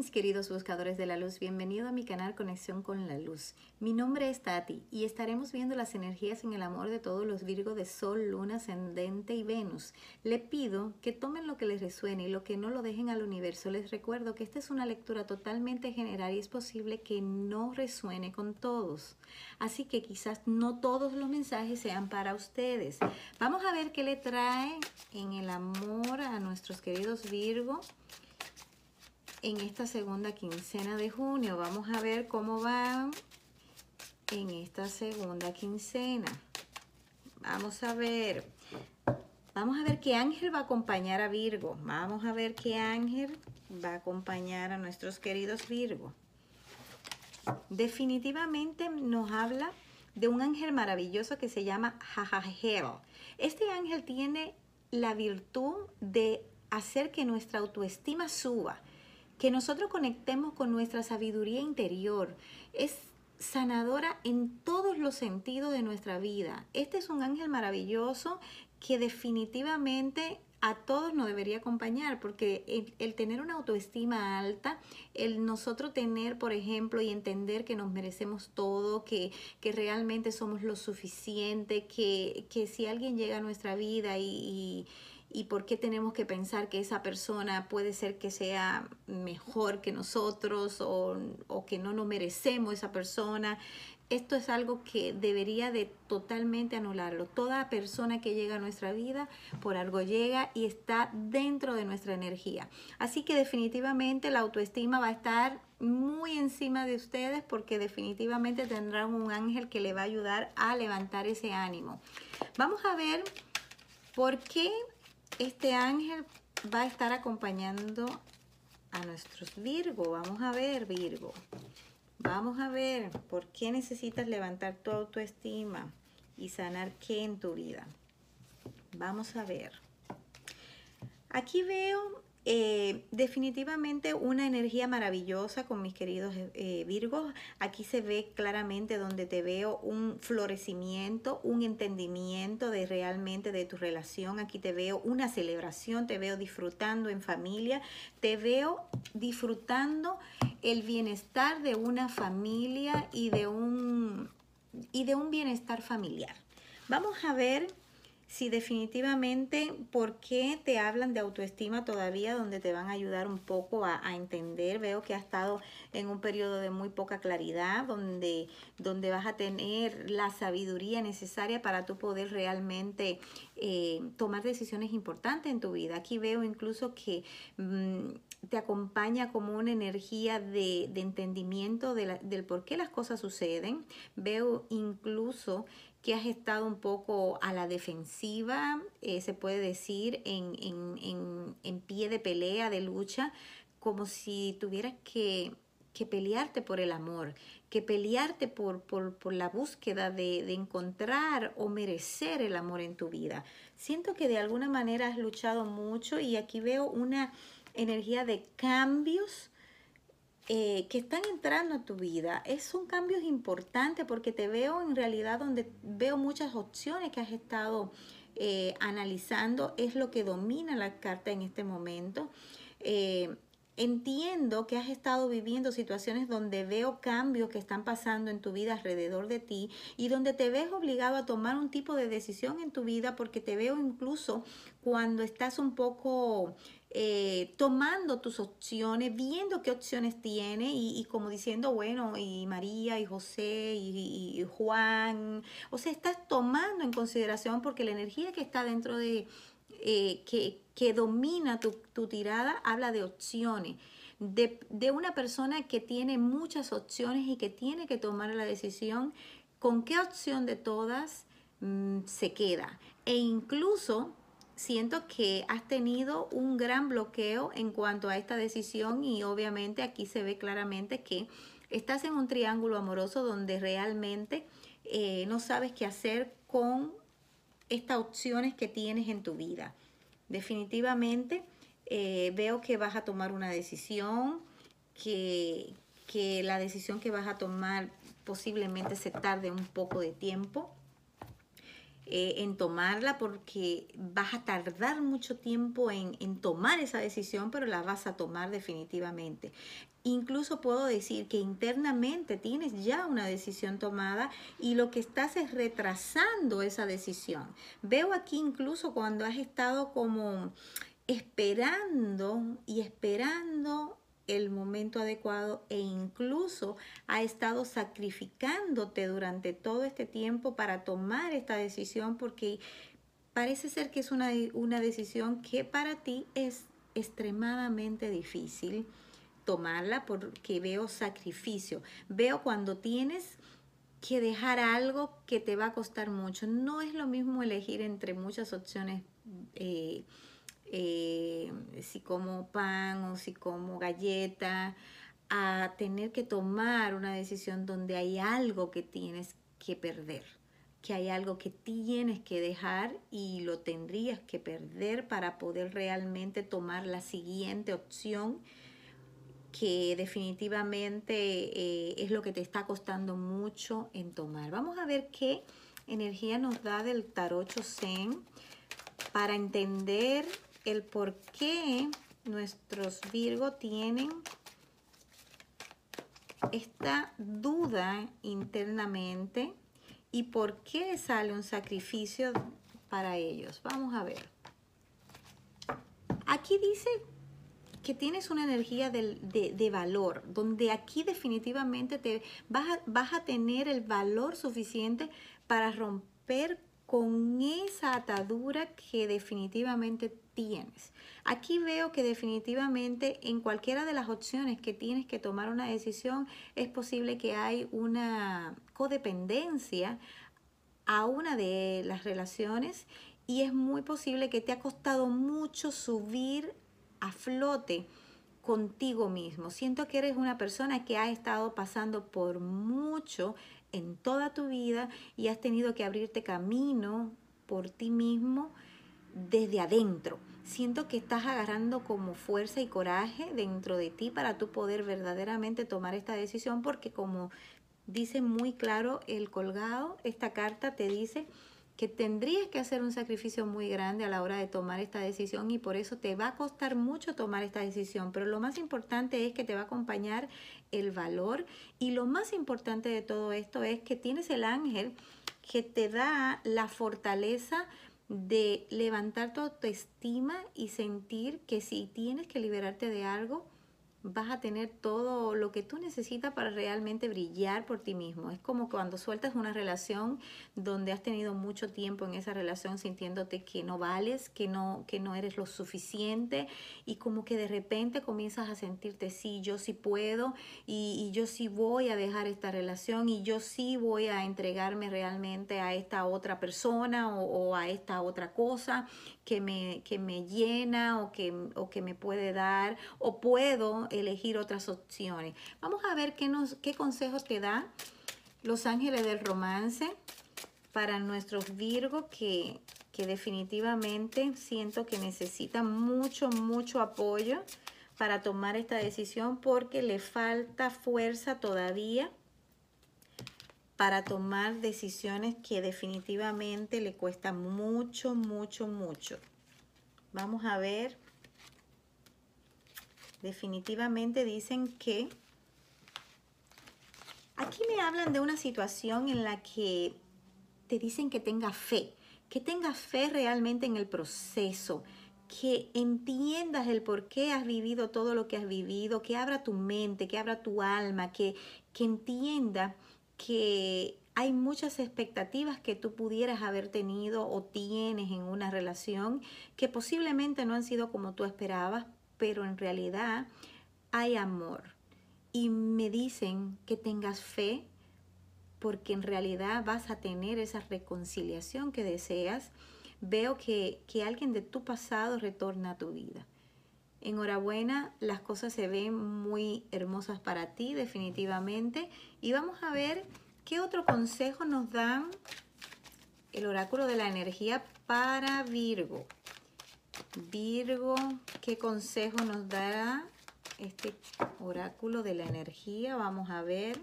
mis queridos buscadores de la luz, bienvenido a mi canal Conexión con la Luz. Mi nombre es Tati y estaremos viendo las energías en el amor de todos los Virgos de Sol, Luna, Ascendente y Venus. Le pido que tomen lo que les resuene y lo que no lo dejen al universo. Les recuerdo que esta es una lectura totalmente general y es posible que no resuene con todos. Así que quizás no todos los mensajes sean para ustedes. Vamos a ver qué le trae en el amor a nuestros queridos Virgo en esta segunda quincena de junio. Vamos a ver cómo va en esta segunda quincena. Vamos a ver. Vamos a ver qué ángel va a acompañar a Virgo. Vamos a ver qué ángel va a acompañar a nuestros queridos Virgo. Definitivamente nos habla de un ángel maravilloso que se llama Jajajel. Este ángel tiene la virtud de hacer que nuestra autoestima suba que nosotros conectemos con nuestra sabiduría interior. Es sanadora en todos los sentidos de nuestra vida. Este es un ángel maravilloso que definitivamente a todos nos debería acompañar, porque el, tener una autoestima alta, el nosotros tener, por ejemplo, y entender que nos merecemos todo, que, que realmente somos lo suficiente, que, que si alguien llega a nuestra vida y y por qué tenemos que pensar que esa persona puede ser que sea mejor que nosotros o, que no nos merecemos esa persona. Esto es algo que debería de totalmente anularlo. Toda persona que llega a nuestra vida por algo llega y está dentro de nuestra energía. Así que definitivamente la autoestima va a estar muy encima de ustedes porque definitivamente tendrán un ángel que le va a ayudar a levantar ese ánimo. Vamos a ver por qué este ángel va a estar acompañando a nuestros Virgo. Vamos a ver, Virgo. Vamos a ver por qué necesitas levantar tu autoestima y sanar qué en tu vida. Vamos a ver. Aquí veo eh, definitivamente una energía maravillosa con mis queridos eh, Virgos. Aquí se ve claramente donde te veo un florecimiento, un entendimiento de realmente de tu relación. Aquí te veo una celebración, te veo disfrutando en familia, te veo disfrutando el bienestar de una familia y de un, y de un bienestar familiar. Vamos a ver si definitivamente, ¿por qué te hablan de autoestima todavía donde te van a ayudar un poco a, entender? Veo que ha estado en un periodo de muy poca claridad, donde, donde vas a tener la sabiduría necesaria para tú poder realmente eh, tomar decisiones importantes en tu vida. Aquí veo incluso que... Mm, te acompaña como una energía de, entendimiento del por qué las cosas suceden. Veo incluso que has estado un poco a la defensiva, eh, se puede decir, en, en, pie de pelea, de lucha, como si tuvieras que, pelearte por el amor, que pelearte por, por, la búsqueda de, de, encontrar o merecer el amor en tu vida. Siento que de alguna manera has luchado mucho y aquí veo una energía de cambios eh, que están entrando a tu vida. Es, son cambios importantes porque te veo en realidad donde veo muchas opciones que has estado eh, analizando. Es lo que domina la carta en este momento. Eh, entiendo que has estado viviendo situaciones donde veo cambios que están pasando en tu vida alrededor de ti y donde te ves obligado a tomar un tipo de decisión en tu vida porque te veo incluso cuando estás un poco eh, tomando tus opciones, viendo qué opciones tiene y, como diciendo, bueno, y María y José y, Juan, o sea, estás tomando en consideración porque la energía que está dentro de, eh, que, que, domina tu, tu, tirada, habla de opciones. De, de una persona que tiene muchas opciones y que tiene que tomar la decisión con qué opción de todas mm, se queda. E incluso siento que has tenido un gran bloqueo en cuanto a esta decisión y obviamente aquí se ve claramente que estás en un triángulo amoroso donde realmente eh, no sabes qué hacer con estas opciones que tienes en tu vida. Definitivamente eh, veo que vas a tomar una decisión, que, que la decisión que vas a tomar posiblemente se tarde un poco de tiempo eh, en tomarla porque vas a tardar mucho tiempo en, en tomar esa decisión, pero la vas a tomar definitivamente. Incluso puedo decir que internamente tienes ya una decisión tomada y lo que estás es retrasando esa decisión. Veo aquí incluso cuando has estado como esperando y esperando el momento adecuado e incluso ha estado sacrificándote durante todo este tiempo para tomar esta decisión porque parece ser que es una, una decisión que para ti es extremadamente difícil tomarla porque veo sacrificio. Veo cuando tienes que dejar algo que te va a costar mucho. No es lo mismo elegir entre muchas opciones, eh, eh, si como pan o si como galleta, a tener que tomar una decisión donde hay algo que tienes que perder, que hay algo que tienes que dejar y lo tendrías que perder para poder realmente tomar la siguiente opción que definitivamente eh, es lo que te está costando mucho en tomar. Vamos a ver qué energía nos da del tarot Zen para entender el por qué nuestros Virgo tienen esta duda internamente y por qué sale un sacrificio para ellos. Vamos a ver. Aquí dice que tienes una energía de, valor, donde aquí definitivamente te vas a, vas a tener el valor suficiente para romper con esa atadura que definitivamente Aquí veo que definitivamente en cualquiera de las opciones que tienes que tomar una decisión es posible que hay una codependencia a una de las relaciones y es muy posible que te ha costado mucho subir a flote contigo mismo. Siento que eres una persona que ha estado pasando por mucho en toda tu vida y has tenido que abrirte camino por ti mismo desde adentro. Siento que estás agarrando como fuerza y coraje dentro de ti para tú poder verdaderamente tomar esta decisión porque como dice muy claro el colgado, esta carta te dice que tendrías que hacer un sacrificio muy grande a la hora de tomar esta decisión y por eso te va a costar mucho tomar esta decisión. Pero lo más importante es que te va a acompañar el valor y lo más importante de todo esto es que tienes el ángel que te da la fortaleza de levantar tu autoestima y sentir que si tienes que liberarte de algo, vas a tener todo lo que tú necesitas para realmente brillar por ti mismo. Es como cuando sueltas una relación donde has tenido mucho tiempo en esa relación sintiéndote que no vales, que no, que no eres lo suficiente y como que de repente comienzas a sentirte, sí, yo sí puedo y, yo sí voy a dejar esta relación y yo sí voy a entregarme realmente a esta otra persona o, o a esta otra cosa que me, que me llena o que, o que me puede dar o puedo elegir otras opciones. Vamos a ver qué, nos, qué consejos te da los ángeles del romance para nuestros Virgo que, que definitivamente siento que necesitan mucho, mucho apoyo para tomar esta decisión porque le falta fuerza todavía para tomar decisiones que definitivamente le cuesta mucho, mucho, mucho. Vamos a ver. Definitivamente dicen que aquí me hablan de una situación en la que te dicen que tenga fe, que tengas fe realmente en el proceso, que entiendas el por qué has vivido todo lo que has vivido, que abra tu mente, que abra tu alma, que, que entienda que hay muchas expectativas que tú pudieras haber tenido o tienes en una relación que posiblemente no han sido como tú esperabas, pero en realidad hay amor. Y me dicen que tengas fe porque en realidad vas a tener esa reconciliación que deseas. Veo que, que alguien de tu pasado retorna a tu vida. Enhorabuena, las cosas se ven muy hermosas para ti definitivamente. Y vamos a ver qué otro consejo nos dan el oráculo de la energía para Virgo. Virgo, ¿qué consejo nos dará este oráculo de la energía? Vamos a ver.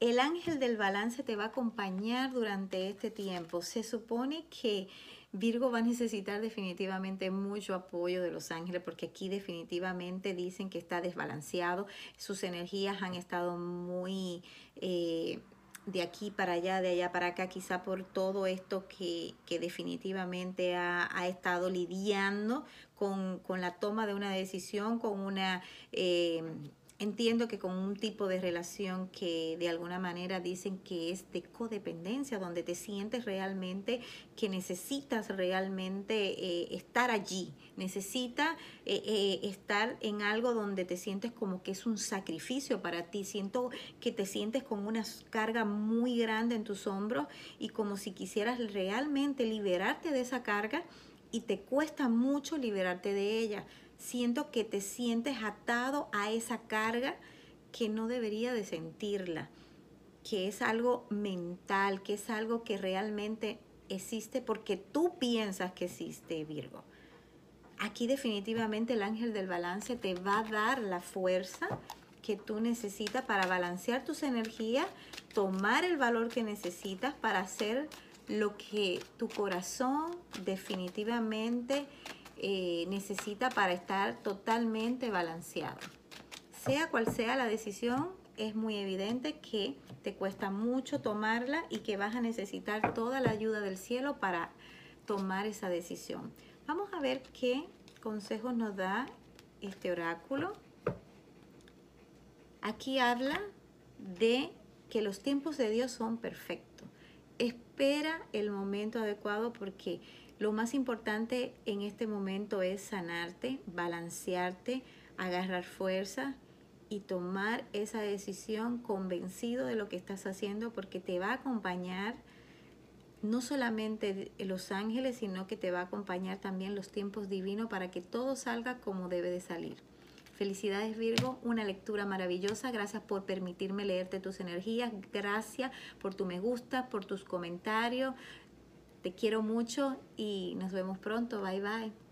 el ángel del balance te va a acompañar durante este tiempo. Se supone que Virgo va a necesitar definitivamente mucho apoyo de los ángeles porque aquí definitivamente dicen que está desbalanceado. Sus energías han estado muy... Eh, de aquí para allá, de allá para acá, quizá por todo esto que, definitivamente ha, estado lidiando con, la toma de una decisión, con una eh, Entiendo que con un tipo de relación que de alguna manera dicen que es de codependencia, donde te sientes realmente que necesitas realmente eh, estar allí, necesitas eh, eh, estar en algo donde te sientes como que es un sacrificio para ti, siento que te sientes con una carga muy grande en tus hombros y como si quisieras realmente liberarte de esa carga y te cuesta mucho liberarte de ella siento que te sientes atado a esa carga que no debería de sentirla, que es algo mental, que es algo que realmente existe porque tú piensas que existe, Virgo. Aquí definitivamente el ángel del balance te va a dar la fuerza que tú necesitas para balancear tus energías, tomar el valor que necesitas para hacer lo que tu corazón definitivamente eh, necesita para estar totalmente balanceado. Sea cual sea la decisión, es muy evidente que te cuesta mucho tomarla y que vas a necesitar toda la ayuda del cielo para tomar esa decisión. Vamos a ver qué consejos nos da este oráculo. Aquí habla de que los tiempos de Dios son perfectos. Espera el momento adecuado porque lo más importante en este momento es sanarte, balancearte, agarrar fuerza y tomar esa decisión convencido de lo que estás haciendo porque te va a acompañar no solamente los ángeles, sino que te va a acompañar también los tiempos divinos para que todo salga como debe de salir. Felicidades Virgo, una lectura maravillosa. Gracias por permitirme leerte tus energías. Gracias por tu me gusta, por tus comentarios. Te quiero mucho y nos vemos pronto. Bye bye.